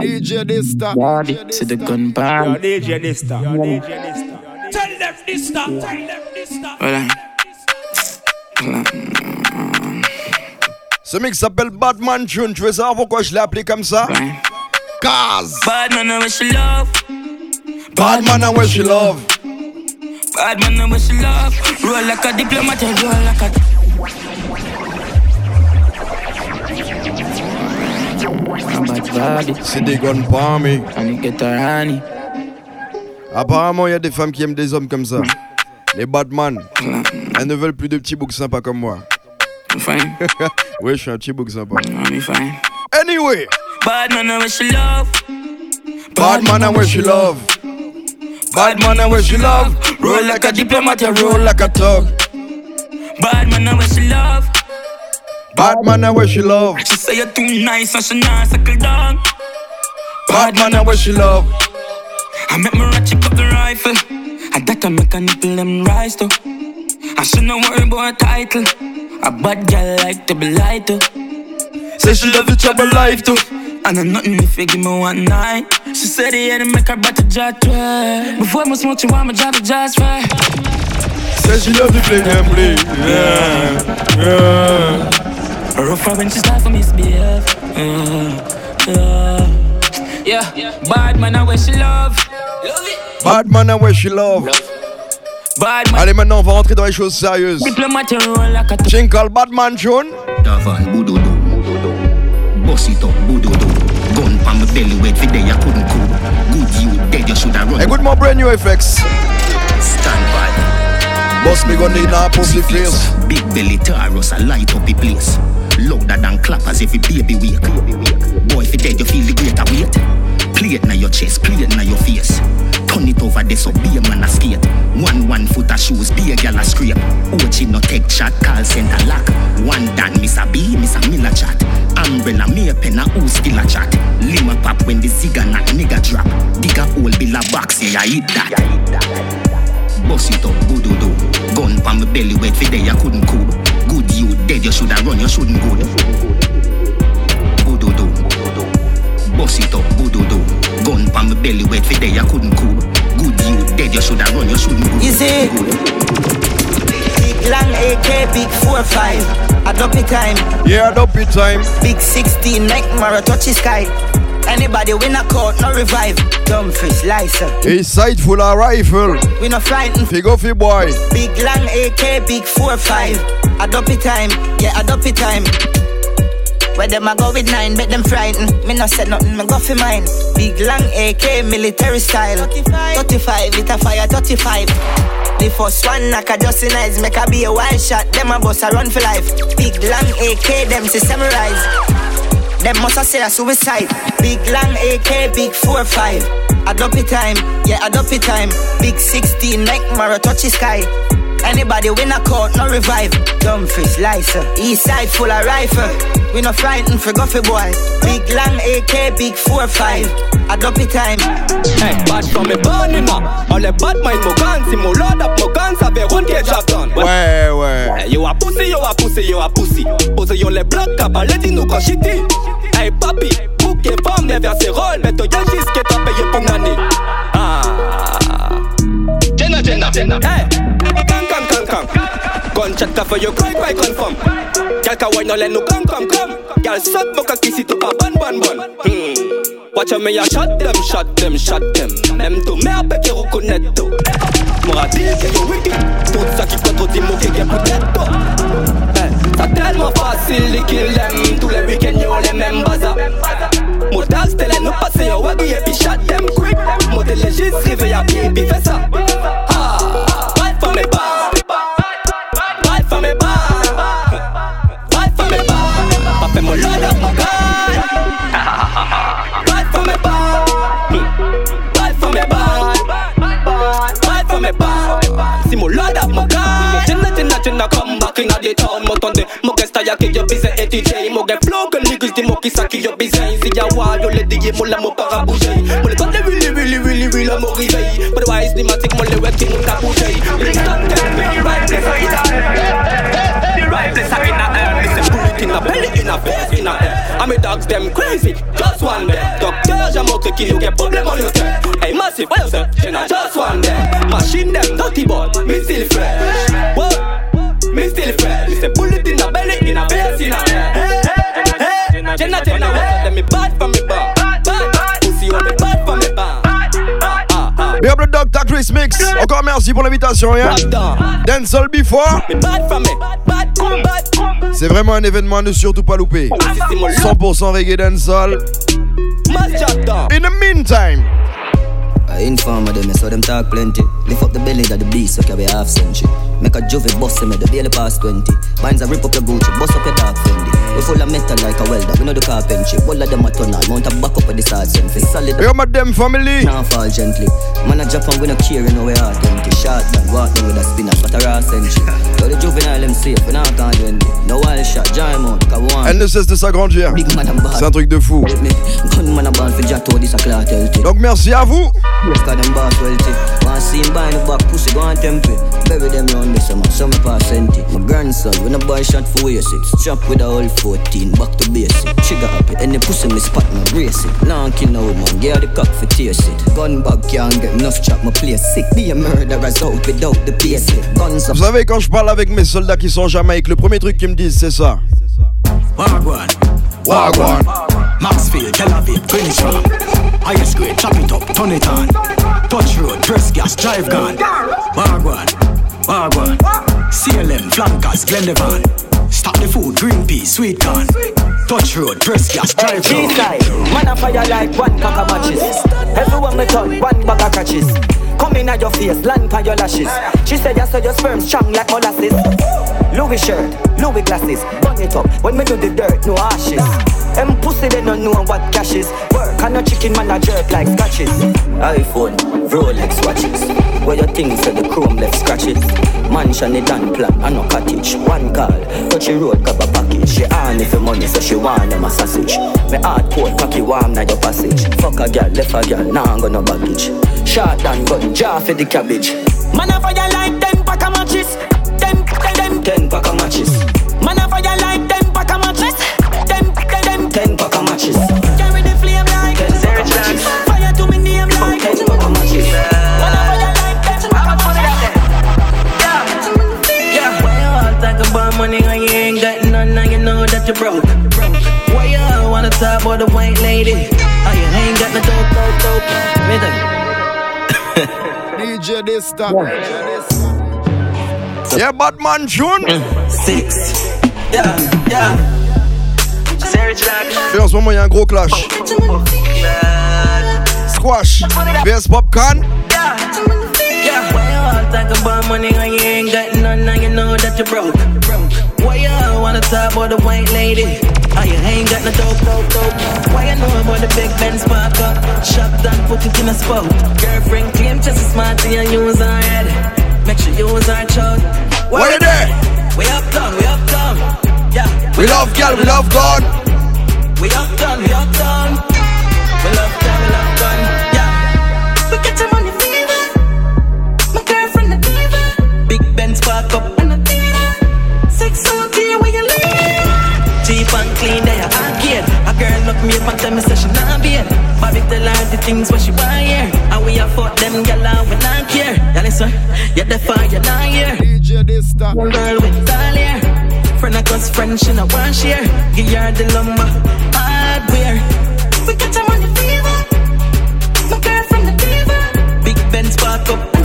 DJ Dysta. Body to the gun palm. DJ Dysta. DJ Dysta. Tell them Dysta. Tell them Dysta. Voilà. Ce mix s'appelle Batman Tune. Tu veux savoir pourquoi je l'ai appelé comme ça? Ouais. Cause Bad man, I wish you love. Batman and what she love. Bad man, I wish you love. Roll like a diplomat, roll like a. Bad body, C'est des guns parmi. and you get honey. Apparemment, il y a des femmes qui aiment des hommes comme ça. Les Batman. Elles ne veulent plus de petits boucs sympas comme moi. Fine, Oui, je suis un petit bouc sympa. I'm fine. Anyway, Bad man, I wish you love. Batman and what she love. Batman and what she love. Roll like a diplomat, you roll like a thug. Bad man, I wish you love. Batman and where she love. She say you're too nice and she not suckle down. Batman and where she love. I make me ratchet up the rifle. And that I make a nipple them rise too. I should not worry about a title. A bad girl like to be light too. Say she love the trouble life too. And I'm nothing if you give me one night. She said the end make her better jet right. Before I smoke you want me drop it just right. Say she love the play and play. Yeah, yeah. Rougher when she start for misbehave. Uh, yeah, yeah. Bad man, I wish she love. Love it. Batman and what she love. Bad man, Allez, maintenant, on va rentrer dans les choses sérieuses. diplomat, you roll like a t- Jingle Badman Tune. Davan, boodoodoo. Boss it up, boodoodoo. Gun pa my belly wet for day I couldn't cool. Good you dead, you shoulda run. Écoute-moi brand new effects. Boss me gun in a pussy face. Big belly Taurus, I light up the place. Louder than clappers every baby wake. Boy, if you dead, you feel the greater weight. It na your chest, play it na your face. Turn it over there so be a man a skate. One one foot of shoes, be a gal a scrape. Ochi no take chat, call center lock. One dan, Miss a B, Miss a Miller chat. Umbrella, me a pen a who still a chat. Lima pop when the zigga knock nigga drop. Digga hole bill a box, yeah, I hit that. Bust it up, boodoodoo. Gun pa my belly wet for day I couldn't cool. Good you dead, you shoulda run, you shouldn't good. Boodoodoo. Bust it up, boodoodoo. Gun pa my belly wet for day I couldn't cool. Good you dead, you shoulda run, you shouldn't good. You see? Big long AK, big 4-5. I drop it time. Yeah, dopey time. Big 16, neck Mara touch the sky. Anybody win a court, no revive. Dumb fish, licer. East side full of rifle. We no frightened. Fig off boy. Big long AK, big 4-5. I drop it time. Yeah, I drop it time. Where them a go with nine, make them frightened. Me no said nothing, me go for mine. Big long AK, military style. 35, 35 it a fire 35. The first one knock a just in eyes, make a be a wild shot. Them a boss a run for life. Big long AK, them to summarize. Them must a say a suicide. Big long AK, big 4-5. I drop time, yeah, I drop time. Big 16, neck Mara touch the sky. Anybody win a court, no revive. Dumb fish, licer. East side full of rifle. We no frightened for guffy boy. Big long AK, big 4-5. I drop time. Hey, bad from me burning ma All the bad mind mo guns Si mo load up mo guns Ave run ke job done Ouais, ouais. You a pussy, you a pussy, you a pussy Pose yon le bloc T'as pas les nous quand shitty Hey papi, bouc et femme Les rôles Mais toi y'a juste que t'as payé pour l'année Ah. Jenna, Jenna, Jenna. Hey, come, come, come, come Gunshot ka for you cry, cry, confirm ka wine let no come, come, come Girl suck boka kissy to a bun, bun, bun Hmm. Watch me a shot them, shot them, shot them. Même tout mais avec qui reconnaître tout. M'aura dit que yo wicked. Tout ça qui contredit mon qui est Eh, Ça tellement facile les kills them. Tous les week-ends yo les mêmes bazar Modal c'était nous passer yo waggy et puis shot them quick. Modèle légiste réveille à pied puis fais ça. Right for me bad Right for me bad Right for me bad Pas. Fait mon load up mon gars. Right for me bad Right for me bad Right for me bad Si mon load up mon gars. Jenna jenna jenna come back in the town Mo tonde mo get style que yo bise et DJ get flow que niggas di mo ki sa ki yo bise Si ya wa yo le diye mo la mo para bouger Mo le konde really really really really mo réveil But why is the matic le wet ki mo ka bouger them the right place I The right place I in a air a bullet in a belly in a face in a air And dogs them crazy, just one day. Docteur, j'ai montré qu'il y a problème en le tête Hey massive, what you say? J'ai just one day. Machine them dirty me still fresh Chris Mix. Encore merci pour l'invitation, hein. Dancehall Before. C'est vraiment un événement à ne surtout pas louper. 100% reggae dancehall. In the meantime. I inform them, so them talk plenty. Lift up the belly of the beast, so carry half century. Make a juvie bust me, the daily past 20. Binds a rip up your Gucci, bust up your dark Fendi. We full of metal like a welder, we know the carpentry. All of them a mount a back up the sergeant. Solid. Yo, my family. Now fall gently. Man a Japan, we no care, we heart empty. Shot walk them with a spinner, but a raw century. Yo, the juvenile them safe, we not can't do anything. No wild shot, giant mount, cause one. Elle ne cesse de s'agrandir. C'est un truc de fou. Gunman a ball for Jato, this a healthy. Donc merci à vous. Yes, cause them boss wealthy. One scene by the back, pussy go on temple. Bury them round this summer, pass empty. My grandson, when a boy shot for waist with a whole 14, back to basic. Trigger happy, any pussy me spot, me brace it. Now kill no man, get the cock for taste it. Gun bag can't get enough chop, my place sick. Be a murderer's out without the basic. Guns Vous savez, quand je parle avec mes soldats qui sont en Jamaïque, le premier truc qu'ils me disent, c'est ça. Wagwan. Wagwan. Maxfield, Tel Aviv, Greenwich Farm. Highest grade, chop it up, turn it on. Touch road, press gas, drive gun. Wagwan. Wagwan. CLM, flankers, Glendevan. Stop the food, green peas, sweet corn. Touch road, press gas, drive gun. G-side, man a fire like one pack of matches. Everyone me turn, one bag of catches. Come in at your face, land by your lashes. She said, yes, so your sperm strong like molasses. Louis shirt, Louis glasses, burn it up. When me do the dirt, no ashes. Them pussy they don't know what cash is. And no chicken man a jerk like scratches. iPhone, Rolex watches. Where your things say the chrome left scratches. Mansion it done plan, I no cottage. One call, touch the road, grab a package. She on if the money, so she want them a sausage. Me hard port, cocky warm na your passage. Fuck a girl, left a girl, now nah, got no baggage. Shot and gun, jar for the cabbage. Man a fire like ten pack of matches. Ten, ten, ten, ten pack of matches. Man a fire like you know that you broke? Why you all wanna talk about the white lady? Oh, you ain't got no dope, dope, dope. Me tell you. DJ Dysta. Yeah, Badman Tune. Six. Yeah, yeah. Serge Et en ce moment, il y a un gros clash. Squash vs Popcorn. Yeah, yeah. Talk about money when you ain't got none and you know that you broke? Why you wanna talk about the white lady? Oh, you ain't got no dope, dope, dope. Why you know about the big Ben spark up? Shop done, put it in a spot. Girlfriend claim just as smart and use her head. Make sure you use her child. What you there? We up done, we up done. Yeah. We love girl, we love God. We up done, we up done. We love done, we love done. Yeah. We get your Six out where you live. Cheap and clean, they are arcade. A girl look me up and tell me say she not beard. Bobby tell her the things what she want hear. And we a fuck them gyal and we not care. Yeah, listen, you're the fire, you not here. DJ Dysta. Girl with tall hair. Friend of close friend, she not want share. Give her the lumber, hardware. We get your money fever. My girlfriend a diva. Big Ben spark up.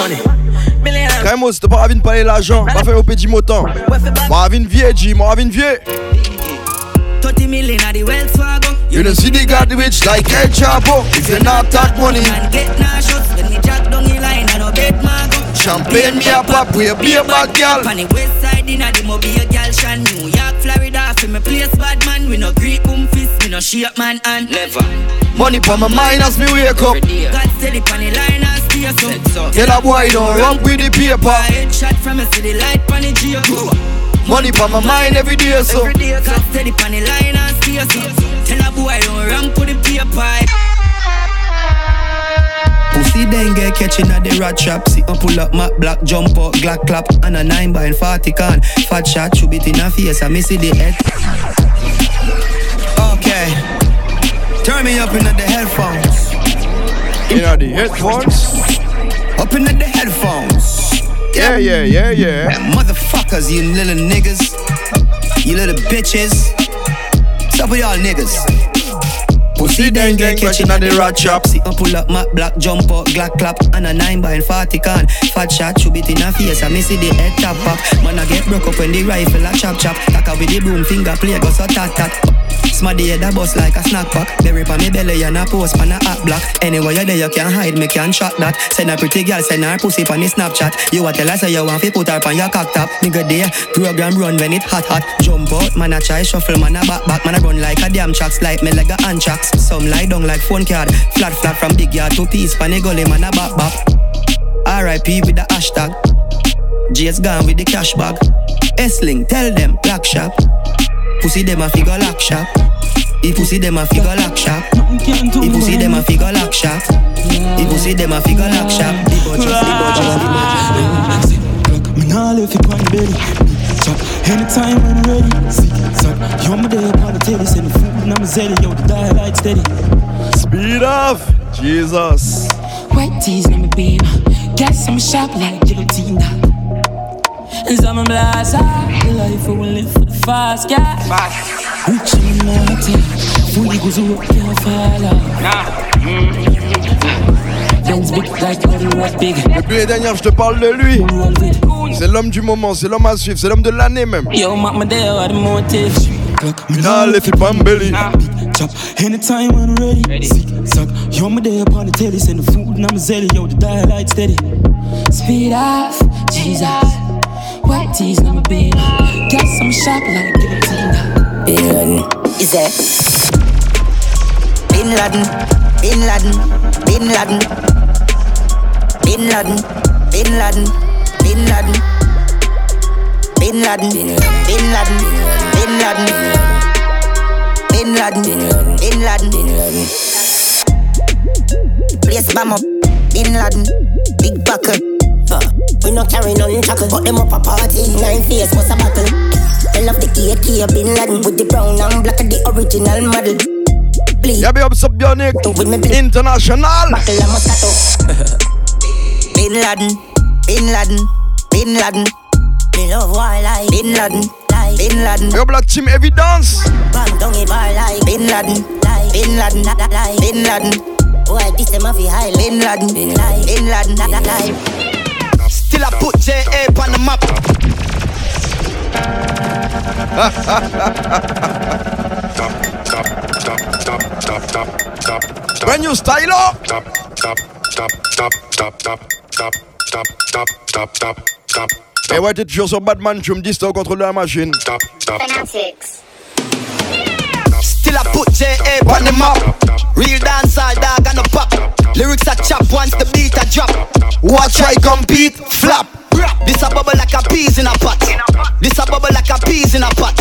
So me watch your money. Kaimo, si t'as pas envie de parler l'argent, va faire au petit moton. Moi, envie de vieux, G, moi, envie de 30 million at the Wells Fargo. You don't see the God rich like El Chapo. If you not talk money, Man get nah when me jack down the line. I no bet Margo. champagne me a pop, we a be a bad girl. On the west side inna the mobile girl shan New York, Florida, fi me place bad man. We no Greek boom fist, no shake man and never. Money for my mind as me wake up. God steady pon the line stay so. Tell a boy don't run with the paper. Headshot from a city light pon the geo. Money for my mind every day, so. Every day, God steady pon the line and stay so. Tell a boy don't run put the paper. Pussy then get catching at the rat trap. See, I pull up my black jump out, glock clap, and a 9 by 40 can. Fat shot, shoot it in a face, I miss the head. Okay. Turn me up into the headphones. You know the headphones? Up into the headphones. Yeah, yeah, yeah, yeah. Motherfuckers, you little niggas. You little bitches. What's up with y'all niggas? Pussy then get catching at the rat trap. See, I pull up my black jumper, out, glock clap, and a 9 by 40 can. Fat shot, shoot it in a face, I miss the head top pop. Man, I get broke up when the rifle a chop chop. Taka with the broom, finger play, go so tat tat. Smaddy head a bust like a snack pack. Berry pa me belly and a post pan a hot block. Anywhere you there, you can hide, me can shot that. Send a pretty girl, send her pussy pan the Snapchat. You a tell her say you want fi put her pan your cock top. Nigga there, program run when it hot hot. Jump out, man a try shuffle, man a back back, man a run like a damn tracks, like me like a anthrax. Some lie down like phone card, flat flat from big yard to piece, pan a gully, man a back back. R.I.P. with the hashtag. J's gone with the cash bag. S-Link, tell them, black shop. Pussy them a figure lock shop. If pussy them a figure lock shop. If pussy them a figure lock shop. If pussy them a figure lock shop. The budget, the budget, the budget. Me nah left it on belly. Chop anytime when ready. See, suck. Yo, me there upon the telly. Send the food and I'm zelly. Yo, the dial steady. Speed off. Jesus. White tees, let me beam. Guess I'm sharp like guillotine. And some blast The life we live for the fast. Rich. Fully goes fall. Benz big like big. Depuis les dernières, je te parle de lui. C'est l'homme du moment, c'est l'homme à suivre, c'est l'homme de l'année même. Yo, Mac, my day, the motive. Belly. Chop anytime when ready. Yo, me there upon the telly. Send the food and I'm a zelly. Yo, the dial light steady. Speed off, Jesus. White tees, let me beam. Guess I'm sharp like guillotine. Bin Laden. Is that? Bin Laden. Bin Laden. Bin Laden. Bin Laden. Bin Laden. Bin Laden. Bin Laden. Bin Laden. Bin Laden. Bin Laden. Bin Laden. Bin Laden. Place bomb up. Bin Laden. Big buckle. Uh, we no carry none chuckle, but them up a party. Nine face was a buckle. I love the AK Bin Laden with the brown and black of the original model. Y'a bien Subbionic International. Buckle a Moscato. Bin Laden, Bin Laden, Bin Laden. Me love wildlife. Bin Laden, Bin Laden. Yo Black Team Evidence. Bang down a bar like Bin Laden, Bin Laden, Bin Laden. Boy, this them a fi high. Bin Laden, Bin Laden, Bin Laden. Still I put J.A. on the map. Brand new style up. Stop, stop, stop, stop, stop, stop, stop, stop, stop, stop, stop, stop. Et ouais, t'es toujours sur Batman, tu me dis, au contrôle de la machine. Stop, stop. Still I put J.A. on the map. Real dancehall dog and a pop. Lyrics a chop once the beat a drop. Watch try compete, flop. This a bubble like a peas in a pot. This a bubble like a peas in a pot.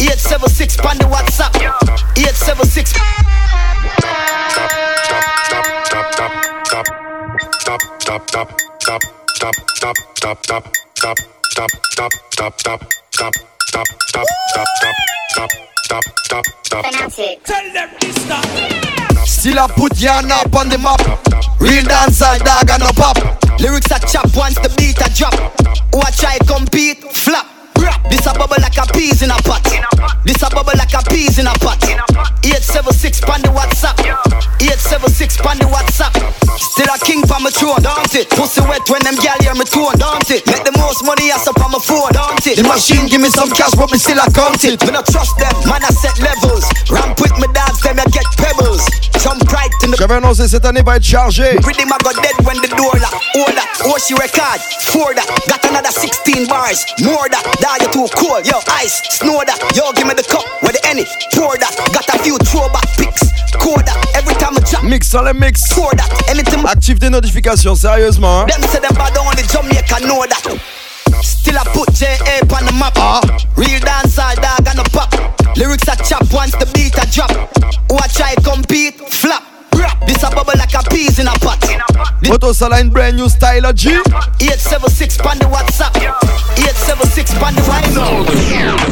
876 pan the WhatsApp. 876. Stop, stop, stop, stop, stop, stop, stop, stop, stop, stop, stop, stop, stop, stop, stop, stop, stop, stop, stop, stop, stop, stop. Tell them Dysta. Still I put Yana up on the map. Real dancehall dog and a pop. Lyrics a chop once the beat a drop. Watch try compete, flop. This a bubble like a peas in a pot. This a bubble like a peas in a pot. 876 pan the WhatsApp. 876 pan the WhatsApp. Still a king pa my throne, don't it? Pussy wet when them gal hear me tone, don't it? Make the most money ass up on my phone, don't it? The machine give me some cash, but me still a count it. Me not trust them, man I set levels. Ramp with me dogs, J'avais annoncé cette année va être chargée. Rhythm I got dead when the door lock. Hold that, she record? For that, got another 16 bars. More that, die you too cold. Yo, ice, snow that. Yo, give me the cup with the any. Pour that, got a few throwback pics. Core that, every time I drop. Mix dans les mix. Pour that, anything. Active tes notifications, sérieusement. hein. Them say them bad only Jamaica know that. Still I put J.A. on the map. Real dancehall dog and a pop. Lyrics a chop once the beat a drop. Watch try compete, flop. This a bubble like a peas in a pot. Moto Saline brand new style of G. 876 pan the WhatsApp. 876 pan the WhatsApp.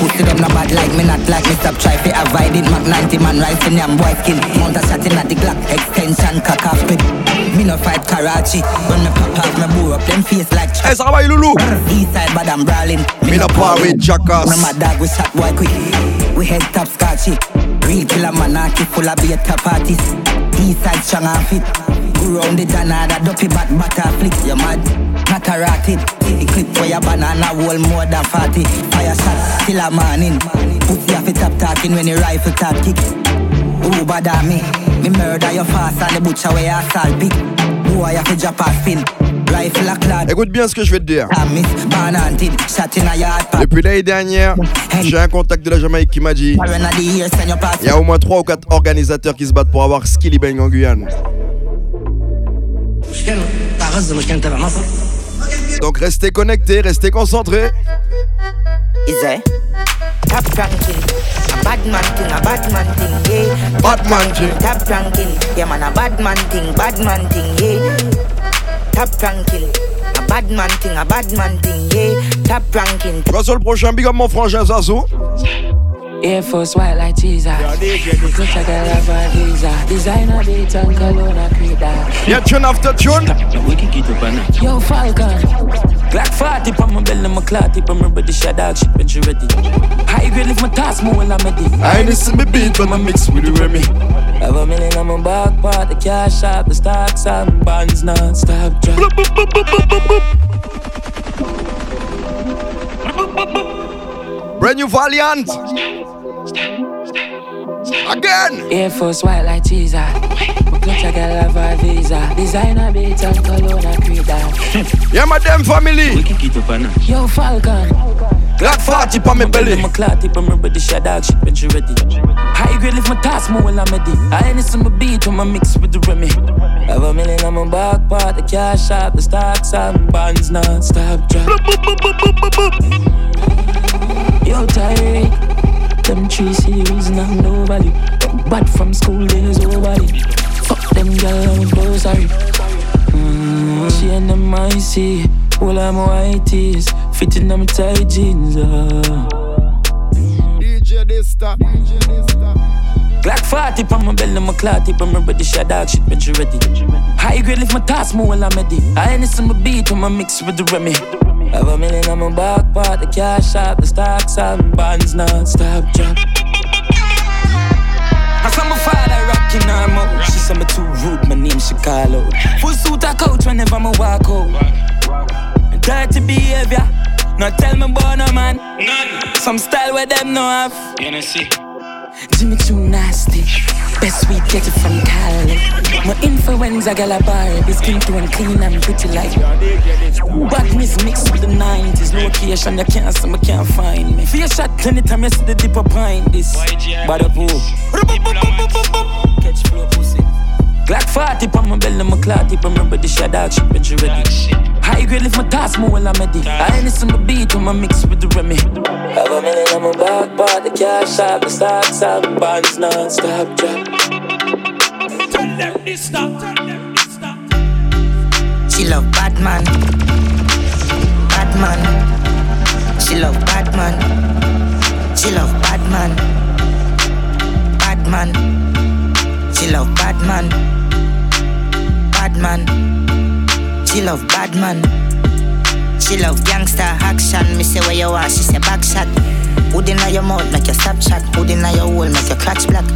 Pussy them not bad like me, not like me. Stop try fi avoid it. Mac 90 man rising yam boy skin. Mount a shot in at the Glock extension cock off it. Me no fight Karachi. When me pop off, me bore up them face like. Hey, ça va, Loulou? East side, but I'm brawling. Me no par with jackass. Me my dog, we shot boy quick. We head top scotchy. Real killer man, I keep full of beta parties. East side strong and fit. Go round the Janada, dopey bat butter flick. You mad? Not a rotted. The clip for your banana wall more than 40. Fire shot till a morning. Pussy off it top talking when the rifle top kick. Who bother me? Me murder your fast and the butcher where you salt pick. Boy, you fi drop a spin. Écoute bien ce que je vais te dire. Depuis l'année dernière, j'ai un contact de la Jamaïque qui m'a dit il y a au moins 3 ou 4 organisateurs qui se battent pour avoir Skilly Bang en Guyane. Donc restez connectés, restez concentrés. Is there? Top ranking, a bad man thing, a bad man thing, yeah. Bad man thing. Top ranking, yeah man, a bad man thing, bad man thing, yeah. Top ranking, a bad man thing, a bad man thing, yeah. Top ranking. Tu vas sur le prochain Big Up mon frangin Zazo. Air Force white like Jesus. Look like a lava visa. Designer beat and cologne a create. Yeah, tune after tune. Yo, Falcon. Glock 40 on my belly, my clot tip, I'm ready, shot dog shit, when she ready. High grade lift my task, more while I'm ready. I ain't see me beat, but I mix with the Remy. Have a million on my back part, the cash shop, the stocks and bonds non-stop drop. Brand new Valiant. Again. Air Force white like Jesus. Look like a lava visa. Designer beat and cologne a create that. Yeah, my damn family. Yo, Falcon. Glock 40 on my belly. My clot tip, I'm ready, shot dog shit, when she ready. High grade lift my task, more while I'm ready. I ain't some beat when I mix with the Remy. Have a million on my back part, the cash shop, the stocks and bonds non-stop drop. Yo, Tyreek, them three series not nobody. Bad from school days, nobody. Fuck them girl, I'm so sorry. Mm, she and them icy, all I'm white tees, fitting them tight jeans. Uh. DJ Dysta. Glock 40 on my belly, my clot tip, I'm ready, shot dog shit, when she ready. High grade lift my task, more while I'm ready. I ain't some beat when I mix with the Remy. Have a million on my back part, the cash shop, the stocks and bonds non-stop drop. I saw my father rocking her mouth. She said me too rude, my name she call out. Full suit a coach whenever me walk out. Dirty behavior, not tell me about no man. None. Some style where them no have. You know see. Jimmy too nasty. Best we get it from Cali. My influenza gal a Barbie, skin tone clean and pretty like. Badness mixed with the 90s. Location you can't see me, can't find me. Fear shot anytime you see the dip behind this. Bad up? Catch flow. Glock 40 on my belly, my clot tip, remember the shot dog shit when she ready. High grade lift my task, more while I'm ready. I ain't some beat when I mix with the Remy. Have a million on my back part, the cash shop, the stocks and bonds non-stop drop. Tell them Dysta. Tell them Dysta. She love Batman. Batman. She love Batman. She love Batman. Batman. She love Batman. Batman. She love Batman. She love gangster action. Me say where you are, she say back shot. Hood inna your mouth make your stop chat. Hood inna your hole make your clutch black.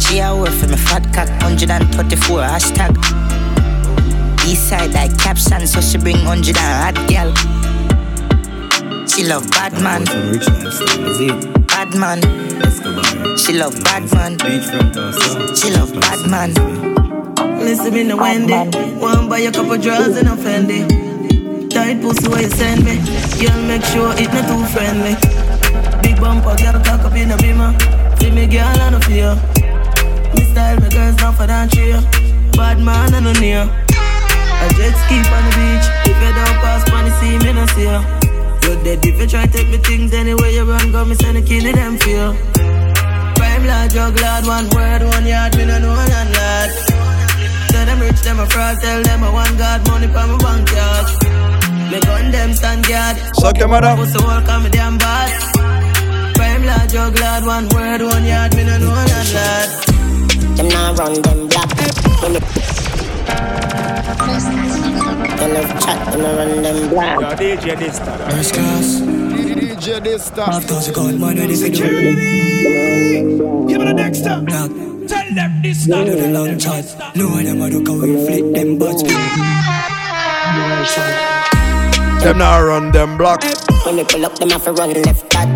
She a work for me fat cock. 134 hashtag. East side like caption, so she bring 100 and hot girl. She love Batman. Batman. She love Batman. She love Batman. Listen me no Wendy. One buy a couple drawers and a Fendi. Tight pussy where you send me. Girl, make sure it not too friendly. Big bumper, girl, cock up in a beamer. See me, girl, I no fear. Me style, my girls down for that cheer. Bad man, I no near. A jet ski on the beach. If you don't pass, money see me no see ya. You dead if you try take me things anywhere you run, go me send a kill them feel. Crime lad, drug lad, one word, one yard, me no know none lad. Say them rich, them a fraud. Tell them I want God money for my bank yard. Me gun them stand guard. Suck your mother. What's the world come damn bad? Prime lad, jug lad, one word, one yard, me no know that lad. Them now run them black. When me Them love chat, them a run them black. Yo, DJ Dysta. First class. DJ Dysta. Half thousand gold man ready for job. Give me the next time. Black. Tell them this Do time. the long chat. No one them a look how we flip them butts. Them now run them block. When me pull up, them have to run left back.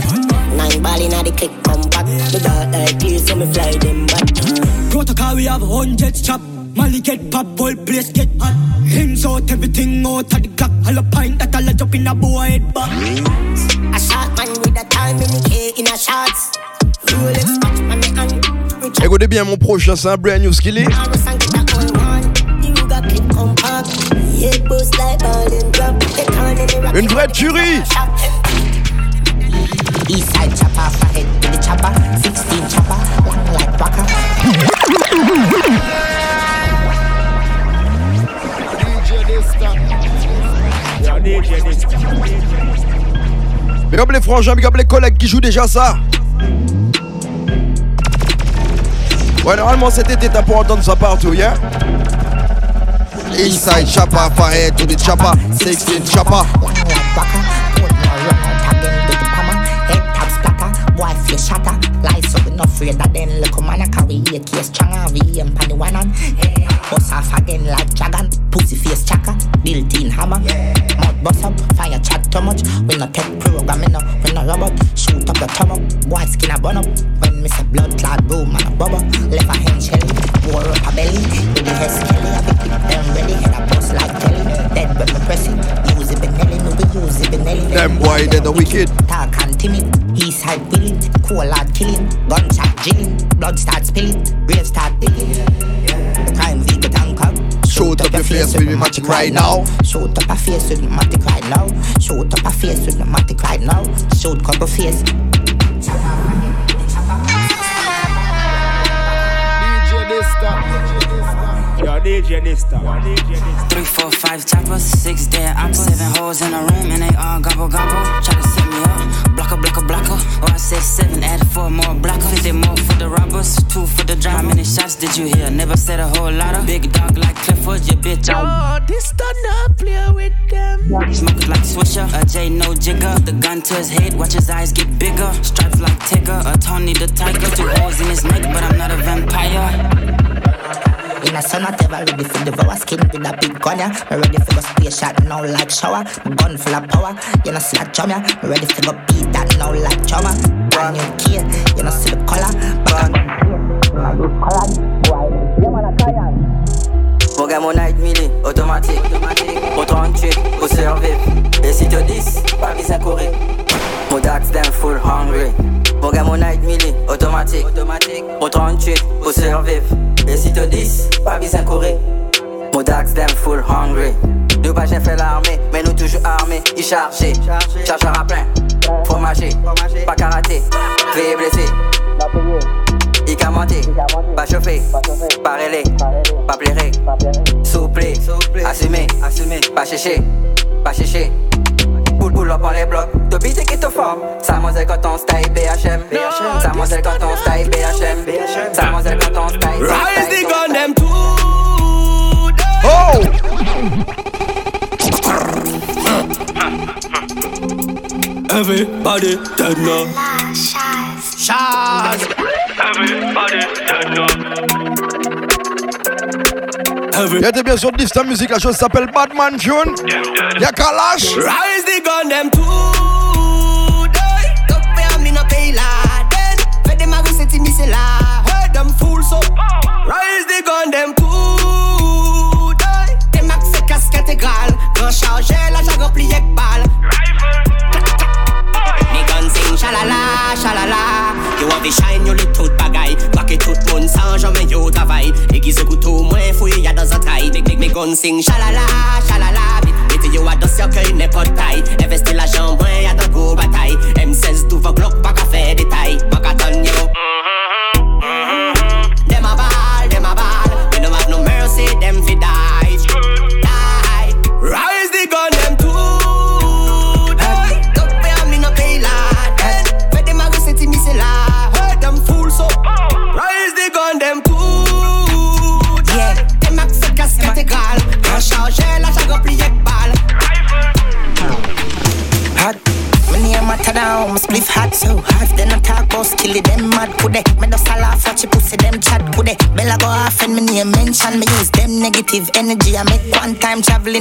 Nine ball inna the kick, come back. The dark like this, so me fly them back. Protocol we have hundreds chop. Molly get pop, whole place get hot. Hands out, everything out of the clock. All a pint that all a jump in a boy head back. A shot man with a time in the K in a shots. Rolex watch on the hand. Écoutez bien mon prochain, c'est un brand new skilly. Harvest and get that one one. You got click compact. Head boost like ball and drop. They turn in the rock. Une vraie tuerie. East side chopper, flathead to the chopper. 16 chopper, long like waka. Yo, DJ Dysta. Big up les frangins, big up les collègues qui jouent déjà ça. Cet été t'as pour entendre ça partout, yeah? Inside chopper, fire to the chopper, 16 chopper. The top boy face shatter. Lie so we not afraid that then look man a carry a case stronger. We aim pan the one on. Bust off again like dragon. Pussy face chaka, built-in hammer. Mud bust up, fire chat too much. We not take programming up, we not robot. Shoot up your tummy, boy skin a burn up. Me say blood clot boom and a bubble. Left a hand shelly, wore up a belly. The head skelly, I be keep them ready. Head a bust like jelly. Dead when me press it. Use it Benelli, no we use it Benelli. Them boy, they the wicked. Talk and timid, east side willing, cool hard killing, gunshot drilling, blood start spilling, grave start digging. The crime vehicle tank up. Shoot up your face with me matic right now. Shoot up a face with me matic right now. Shoot up a face with me matic right now. Shoot couple face. Yo, DJ. Yo. Three, four, five choppers, six dead apples, seven hoes in a room, and they all gobble gobble. Try to set me up, blocker, blocker, blocker. Or I said seven, add four more blockers. Fifty more for the robbers, two for the drive. How many shots did you hear? Never said a whole lot of. Big dog like Clifford, your bitch. Oh, this done not play with them. Smoke like Swisher, a J no jigger. The gun to his head, watch his eyes get bigger. Stripes like Tigger, a Tony the Tiger. Two holes in his neck, but I'm not a vampire. In a sun, not ever ready for devour skin with a big gun, yeah. Me ready for go spray shot now like shower. My gun full of power, you know see that drum, yeah. Me ready for go beat that now like drummer. Brand new key, you know see the color. But I'm color, boy. You wanna try it? Programme au night mini, automatique, au 38, au survivre. Et si te 10, pas besoin courir. Mon dax them full hungry. Programme au night mini, automatique, au 38, au survivre. Et si te 10, pas besoin courir. Mon dax them full hungry. Nous pas j'ai fait l'armée, mais nous toujours armés. Y chargé, chargeur à plein. Fromager, pas karaté, veillé blessé. Y commenter, pas chauffé, pas relais, pas plairé, souple, assumé, pas chercher, pas chercher. Pull, pull up on les blocs, de beat qui te forme. Samoiselle quand on style BHM, Samoiselle quand on style BHM, Samoiselle quand on style Rise the gun them too. Oh! Everybody dead now. Shaz. Everybody dead now. Y'a t'es bien sûr de ta musique, la chose s'appelle Badman Tune. Y'a Kalash. Rise the gun them too. Up where me no pay laden. Fed them a go set me say la. Heard them fools so. Rise the gun them too. Them accès casquette égale. Grand chargé la j'ago plié balle. Me gun sing shalala, shalala You have a shine, you lit tout bagay It tout moun sans jamais yo travail Aiguise couteau, moins fouille y'a dans un taille Me, me, me sing shalala Mettez yo taille Investi l'argent, moins y'a dans gros bataille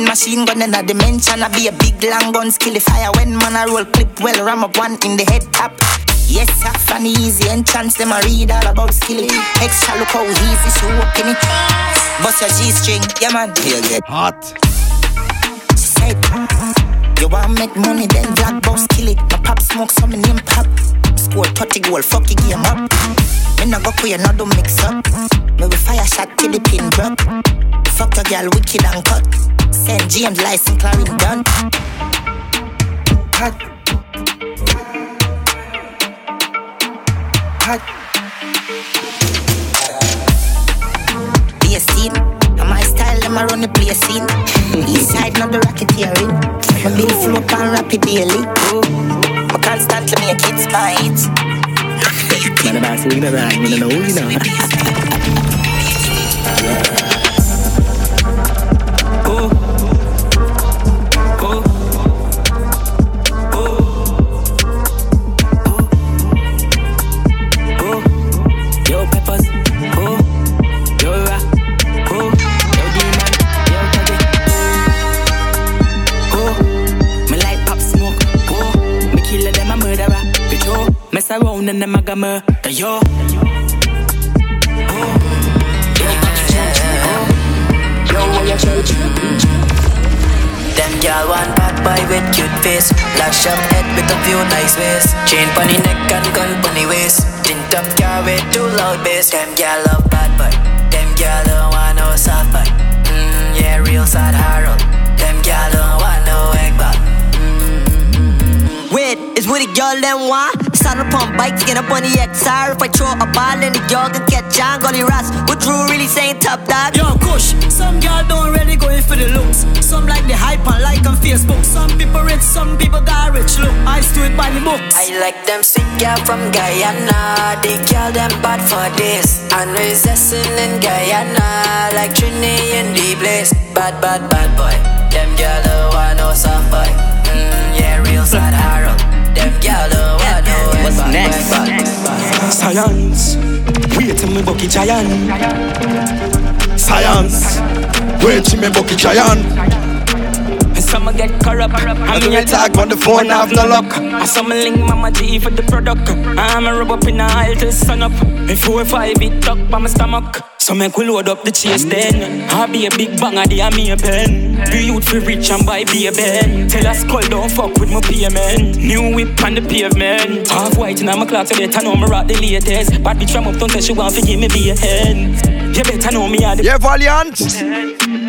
machine gun in a dimension. I be a big long gun skill fire when man I roll clip well ram up one in the head top. Yes, I funny easy entrance, them I read all about skilly. Extra look how easy she walking it. Bust your G string, yeah man. Feel get hot. She said, You want make money, then black boss kill it. My pop smoke, so me name pop. Score 30 goal, fuck your game up. Me no go queer, no do mix up. Me we fire shot till the pin drop. Fuck a girl, wicked and cut. St. James license, Clarence done. Hot. Hot. Be a scene. And my style, them run the play scene. East side, not the racketeering. My bill float and rapid daily. I constantly make it spite. Man, I'm asking you right, me no know, mess around and them a gamma, yo, Them gal want bad boy with cute face. Lash up head with a few nice ways. Chain pony neck and gun pony waist. Tint up car with too loud bass. Them gal love bad boy. Them gal don't want no soft boy. Mm, Yeah, real sad Harold Them gal don't want no egg bag Wait, is what the girl them want? Saddle pump bike, get up on the XR. If I throw a ball in the girl can catch on, gully rats. What Drew really saying top dog? Yo, Kush, some girl don't really go in for the looks. Some like the hype and like on Facebook. Some people rich, some people got rich. Look, I do it by the books. I like them sick gal from Guyana They call them bad for this And resisting in Guyana Like Trini in the place Bad, bad, bad boy Them gal don't want no soft boy mm, Yeah, real sad Harold Them gal don't What's next? Science, wait till me bucky giant. Science, wait till me bucky giant. Some get corrupt. I mean, you talk on the phone, I have no luck. I some link mama G for the product. I'm a rub up in the aisle till sun up. If four five it up on my stomach. So make we load up the chase then. I be a big bang of the army a pen. Be youth for rich and buy be a ben. Tell us call don't fuck with my payment. New whip on the pavement. Half white in my clock so better know me rock the latest. Bad bitch from up don't tell she want to give me be a hand. You better know me are the Yeah, Valiant.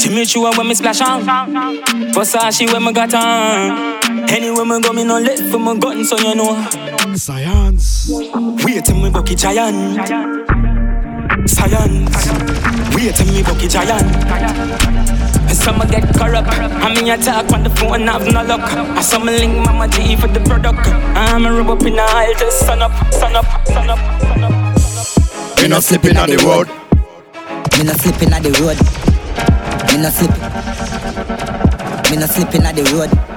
Timmy sure when me splash on. Versace when me got on. Anywhere me go me no let for my gun so you know. Science, wait till me bucky giant. Science, wait till me bucky giant. Some get corrupt. I mean, I talk on the phone, have no luck. I some link mama G for the product. I'm a rub up in the aisle till sun up, sun up, sun up, sun up. Me not slipping on the road. Me not slipping on the road. Me not slipping. Me not slipping on the road.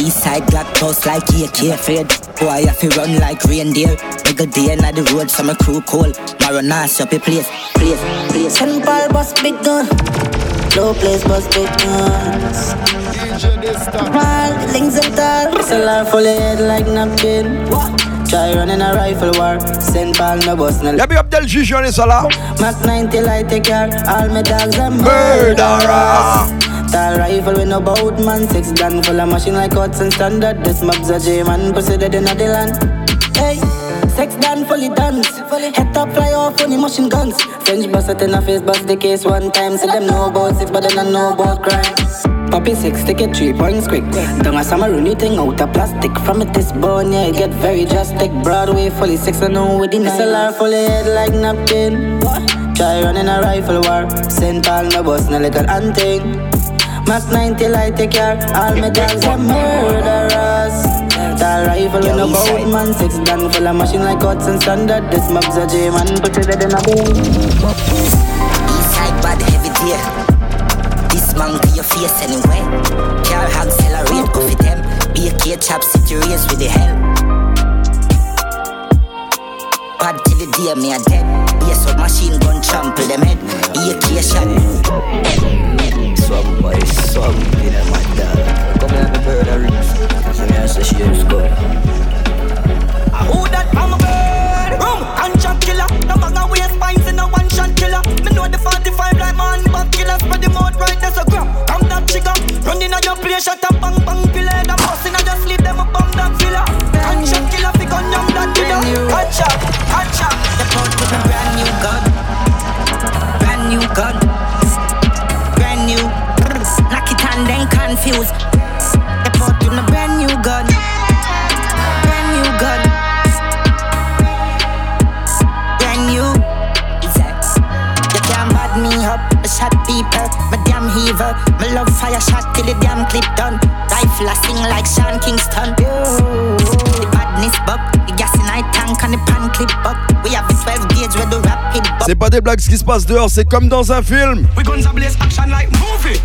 East side black house like AK afraid. Boy, I feel run like reindeer. Nigga day inna the road, so my crew cold. Maronas up a place, place, place. Ten ball bust big gun. Low place bust big guns. Wild links and tall. Cellar full of head like napkin. Try running a rifle war. Send ball no bus no. Y'a big up Del Gigi on est ça là. Mac 90 light take care. All my dogs are Murderer. Tall rifle with no boat man. Six gun full of machine like Hudson standard. This mob's a J man. Dead in the land. Hey. Sex done, fully dance. fully Head top fly off on the machine guns. French bust it in a face, bust the case one time. Say them know about six, but they don't know about crime. Poppy six, take it three points quick. Don't a summer new thing out of plastic. From it this bone, yeah, it get very drastic. Broadway fully six, I know with the SLR fully head like napkin. Try running a rifle war. St. Paul, no bus, no little hunting. Mac 90 light take care. All my dogs are murderers. Tall rifle with no boat man. Six gun full of machine like Hudson standard. This mob's a J man. Put it dead in a boom. East side bad heavy deer. This man to your face anyway. Car accelerate, go fit them. AK chop city race with the hell. Bad till the day me a dead. Yes, what machine gun trample them head. AK shot. Swag boy, swag in a mad dog. Come here, me bird a rings. So me ask the shears go. Who that I'm a bird? Room, contract killer. No bag of waste spines in a one shot killer. Me know the 45 like man, but killer spread the mouth right there's a grab. I'm that trigger. Running on your place, shut up, bang bang pillar. The boss in a just leave them a bomb that filler. Contract killer, fi gun young that killer. Contract, contract. Step out heaver. My love fire shot till the damn clip done. Rifle I sing like Sean Kingston. The badness buck. The gas in I tank and the pan clip up. We have a 12 gauge with the rapid buck. C'est pas des blagues ce qui se passe dehors, c'est comme dans un film. We guns a blaze action like movie.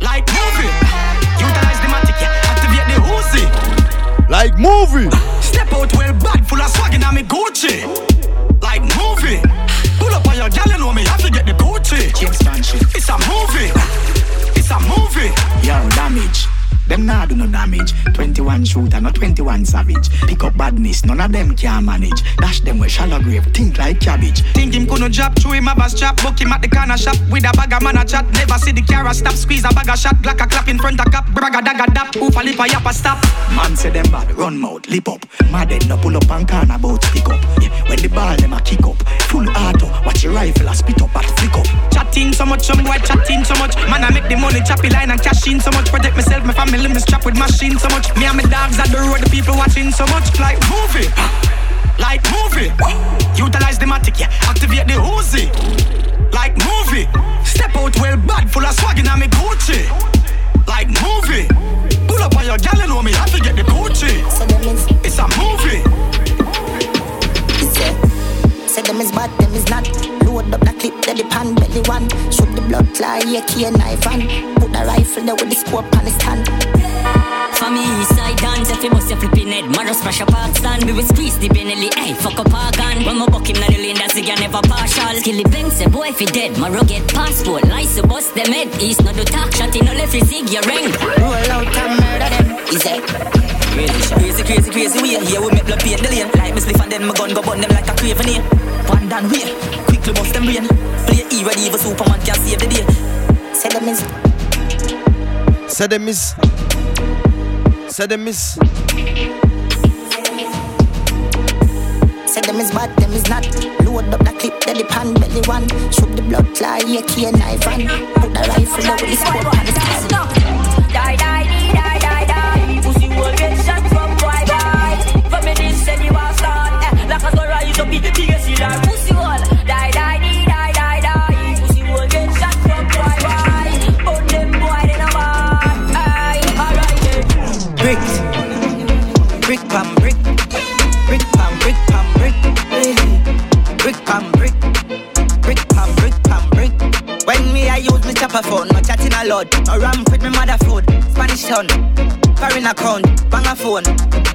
Like movie. Utilize the matic, yeah. Activate the Uzi. Like movie. Step out well bad, full of swag in me Gucci. Like movie. Pull up on your gal, you know me, have to get the Gucci. A movie. Them nah do no damage. 21 shooter, not 21 savage. Pick up badness, none of them can manage. Dash them with shallow grave, think like cabbage. Think him couldn't drop, through him a strap. Book him at the corner shop with a bag of man a chat. Never see the car stop, squeeze a bag of shot. Black a clap in front of cap, bragga dagga dap. Oof a lip a yap a stop. Man say them bad, run mouth, lip up. Mad head no pull up and corner bout pick up. Yeah, when the ball them a kick up. Full auto, watch your rifle a spit up at flick up. Chatting so much, some boy chatting so much. Man I make the money choppy line and cash in so much. Protect myself, my family, me strap with machine so much. Me and my dogs at the road, the people watching so much. Like movie, like movie. Utilize the matic, yeah. Activate the Uzi. Like movie. Step out well bad, full of swag in me Gucci. Like movie. Pull up on your gal, you know me, have to get the Gucci. It's a movie. Them is bad, them is not. Load up the clip, then the pan belly one. Shoot the blood fly, AK knife and put the rifle there with the scope on the stand. For me, side dance, if you bust your flipping head, Maros smash a park stand, we will squeeze the Benelli, hey, fuck up our gun. When my buck him na the lane, that's again never partial. Skillibeng, say boy, if he dead, Maro get passport, lice, bust them head, east, not the talk, shot in, left, you zig, your ring. Roll out and murder them, easy. Really crazy, crazy, crazy way. Here we make blood paint the lane. Like me spliff and then my gun go burn them like a craven here. One down way, quickly bust them brain. Play E ready, Superman can save the day. Say them is, C'est des miss. C'est des miss. say them is bad, them is not. Load up the clip, then the pan belly one. Shoot the blood fly, AK knife and put the rifle there with the scope When me I use me chopper phone, no chatting a lot, no ram with me mother food, Spanish town, foreign account, bang a phone,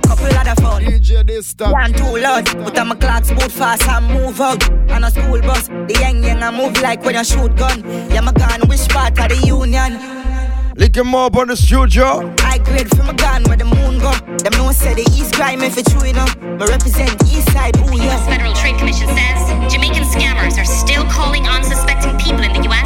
couple other phone. DJ this time. One too loud, put on my clocks, boot fast and move out. On a school bus, the young young I move like when I shoot gun. Yeah, my gun, which part of the union? Lick him up on the studio. I grade from a gun where the moon go. Them no say the east crime if it's true enough. But represent east side, ooh yeah. U.S. Federal Trade Commission says Jamaican scammers are still calling unsuspecting people in the U.S.,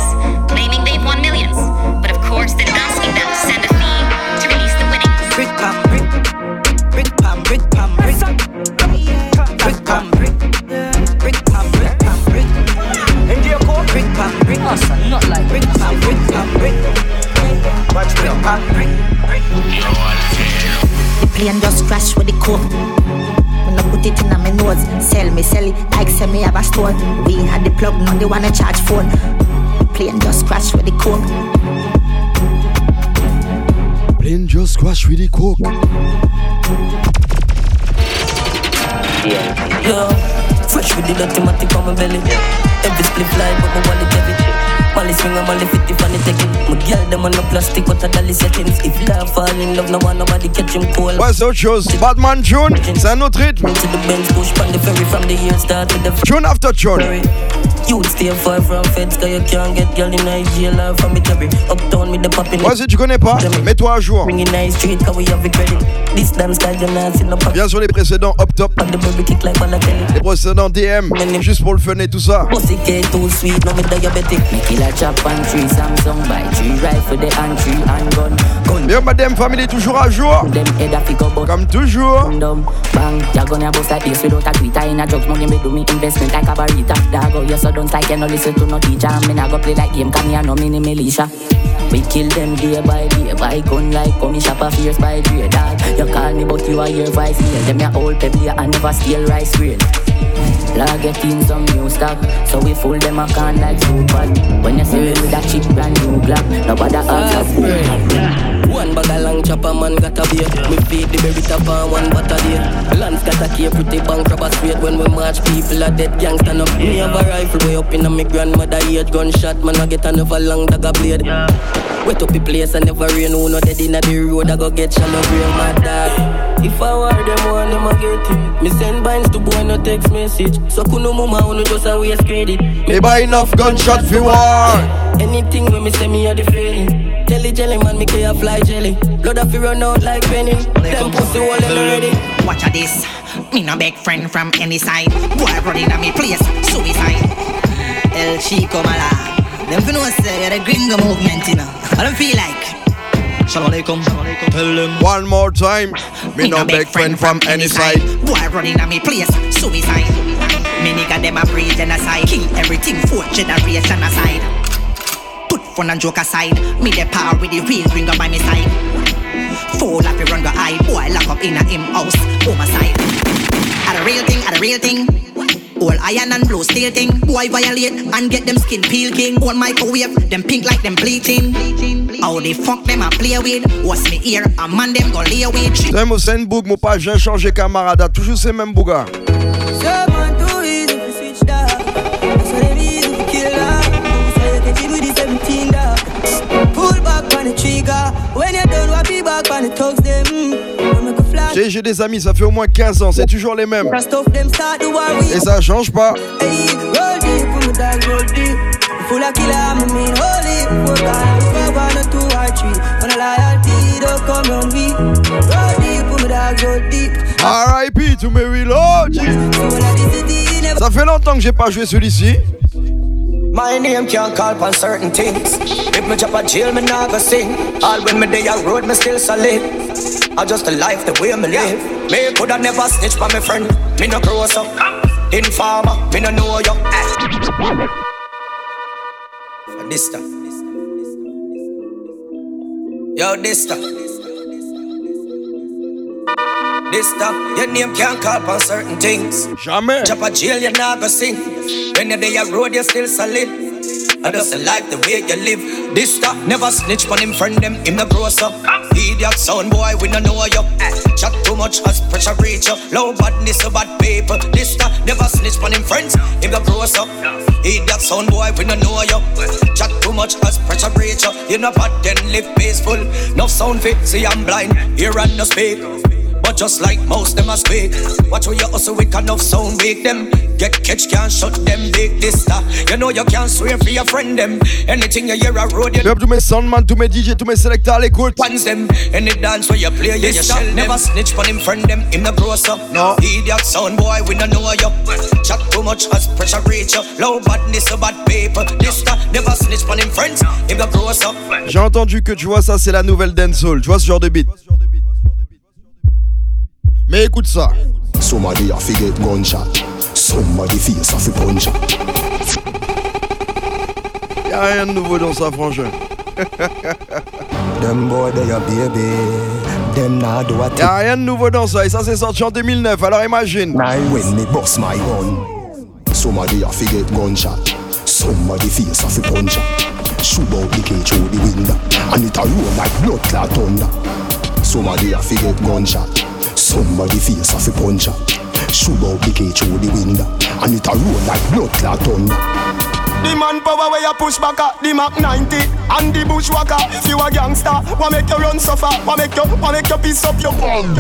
not like brick pam brick pam brick. Watch brick pam brick. The plane just crash with the coke. When I put it in my nose, sell me, sell it like sell me have a store. We had the plug, now they wanna charge phone. The plane just crash with the coke. Plane just squash with the coke. Yeah, Yo, fresh with the dirty matic on my belly. Every split fly, but my wallet heavy. Molly swing and Molly 50 funny take it. My girl them on the plastic, what a dolly settings. If love fall in love, no one nobody catch him cold. Ouais, c'est autre chose. Badman Tune, c'est un autre rythme. To the Benz push pan the ferry from the year start to the Tune after tune. Vas-y, tu connais pas, mets-toi à jour. Bien sûr, les précédents Hop Top. Les précédents DM, juste pour le fun et tout ça. Bien, madame, famille, toujours à jour. Comme toujours. Like me me like don't like you no listen to no teacher. Me nah go play like game, come here, no mini militia. We kill them day by day Buy gun like come shop a fierce by day Dog, you call me but you are your vice mail Them your old pebble and never steal rice real Log get in some new stock So we fool them a can like super When you see me with a cheap brand new Glock Nobody ask a One bag of long chopper man got a beer Me feed the berry top on one butter day Lance got a key pretty bank rubber straight When we march people are dead gangsta up. Me have a rifle way up in a me grandmother age. Gunshot man I get another long dagger blade. Wet up the place and never rain. Who no dead inna the road I go get shallow real mad. Dog If I war them one them a get it. Me send binds to boy no text message. So kuno mama who just a waste credit. Me buy enough gunshot for war. Anything when me say me a the feeling Jelly jelly man me care fly jelly Blood a fi run out like penny Them pussy all them ready Watch a this. Me no beg friend from any side. Boy running at me place, suicide. El Chico Mala. Them fi know say you're the gringo movement, you know. I don't feel like. Shalom alaikum. Tell them one more time. Me no beg friend from any side. Boy running at me place, suicide. Me nigga them a breed genocide. Kill everything for generation aside. Fun and joke aside. Me the power with the real gringo by me side. Fool up run the eye. Oh, Boy lock up in a him house. Oh, Homicide. Are the real thing, are the real thing. All iron and blue steel thing. Boy violate and get them skin peel king. All microwave, them pink like them bleaching. How the fuck them a play with? What's me here? A man them go lay with. T'aimes au Book, mon pas, j'ai changé camarade. Toujours ces mêmes bougas. J'ai des amis, ça fait au moins 15 ans, c'est toujours les mêmes. Et ça change pas. RIP to Mary Lodge. Ça fait longtemps que j'ai pas joué celui-ci. My name can't call certain things. If me drop a jail, me nah go sing. All when me day on road, me still solid. I just a life the way me live. Me coulda never snitch by my friend. Me no gross up. Informer, me no know you. For this stuff. Yo, this stuff. This stuff, your name can't call upon certain things. Jamais. Drop a jail, you nah go sing. When you're there, road, you're still solid. I just like the way you live. This stuff never snitch on him friend them him the gross up. Idiot sound boy, we no know you. Chat too much as pressure reach you. Low badness, bad paper. This stuff never snitch on him friends him the gross up. Idiot sound boy, we no know you. Chat too much as pressure reach you. You know bad then live peaceful. No sound fit, see I'm blind. Hear and no speak. But just like most them a speak. Watch where you hustle with enough sound weak them. Get catch can't shut them big this that You know you can't swear for your friend them. Anything you hear a road you Big up tous mes soundman, tous mes DJ, tous mes sélecteurs à l'écoute. Ones them. Any dance where you play you, you shell Never snitch on him friend them. Him the gross up. No. Idiot sound boy we no know you Chat too much as pressure reach you Low badness so bad paper. This that Never snitch on him friends. Him the gross up. J'ai entendu que tu vois ça, c'est la nouvelle dancehall. Tu vois ce genre de beat? Mais écoute ça. Somebody a fi get gunshot. Somebody face a fi punch. Y'a rien de nouveau dans ça, frangin. Them boy they a baby. Them nah do a thing. Y'a rien de nouveau dans ça, et ça c'est sorti en 2009, alors imagine. When me bust my gun. Somebody a fi get gunshot. Somebody face a fi punch. Shoot out the cage through the window. And it a roll like blood clot thunder. Somebody a fi get gunshot. Somebody face a puncher. punch. Shoot out the cage through the window. And it a roll like blood clot thunder. The manpower where you push back at the Mac 90 and the bushwhacker. If you a gangster, what make you run suffer? What make you, what make you piece up your bum?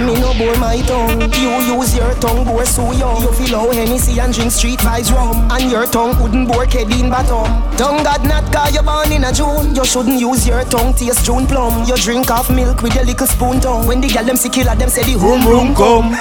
Me no bore my tongue. You use your tongue, boy, so young. You feel how Hennessy and drink street vibes rum. And your tongue wouldn't bore Kedin bottom. Tongue God not cause you born in a June. You shouldn't use your tongue taste June plum. You drink off milk with your little spoon tongue. When the gal them see killer, them say the home room come.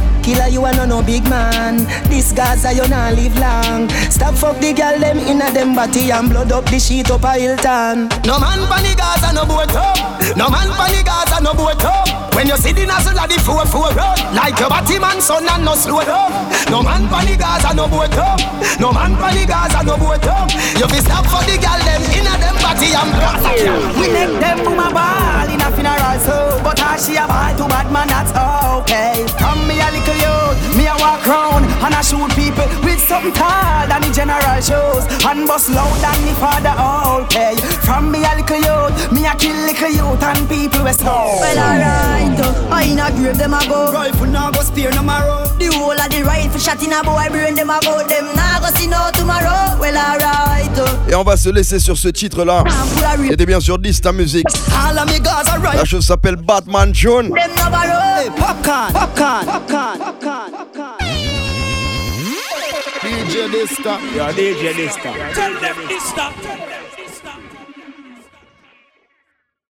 Killer, you are no no big man. This Gaza, you not live long. Stop fuck the girl them inna them body and blood up the sheet up a Hilton. No man pan the Gaza, no boat up. No man pan the Gaza, no boat up. When you see the nozzle of the four four road, like your body man son and no slow up. No man pan the Gaza, no boat up. No man pan the Gaza, no boat up. You fi stop for the girl them inna them body and blood. up. We make them a ball in a funeral so But how she a ball to bad man that's okay Come me a little youth, me a walk round And I shoot people with something tall than the general shows And bust loud than the father okay. From me a little youth, me a kill little youth And people we slow Well alright, uh, I in a grave them a go. Rifle now go spear no marrow The whole of the rifle shot in a boy brain them a go. Them nah go see no tomorrow Well alright, uh, Et on va se laisser sur ce titre-là. C'était bien sûr 10 ta musique. La chose s'appelle Batman John. them no borrow Hey, popcorn, popcorn, popcorn, popcorn, popcorn DJ Dista. Yeah, DJ Dista. Tell them Dista.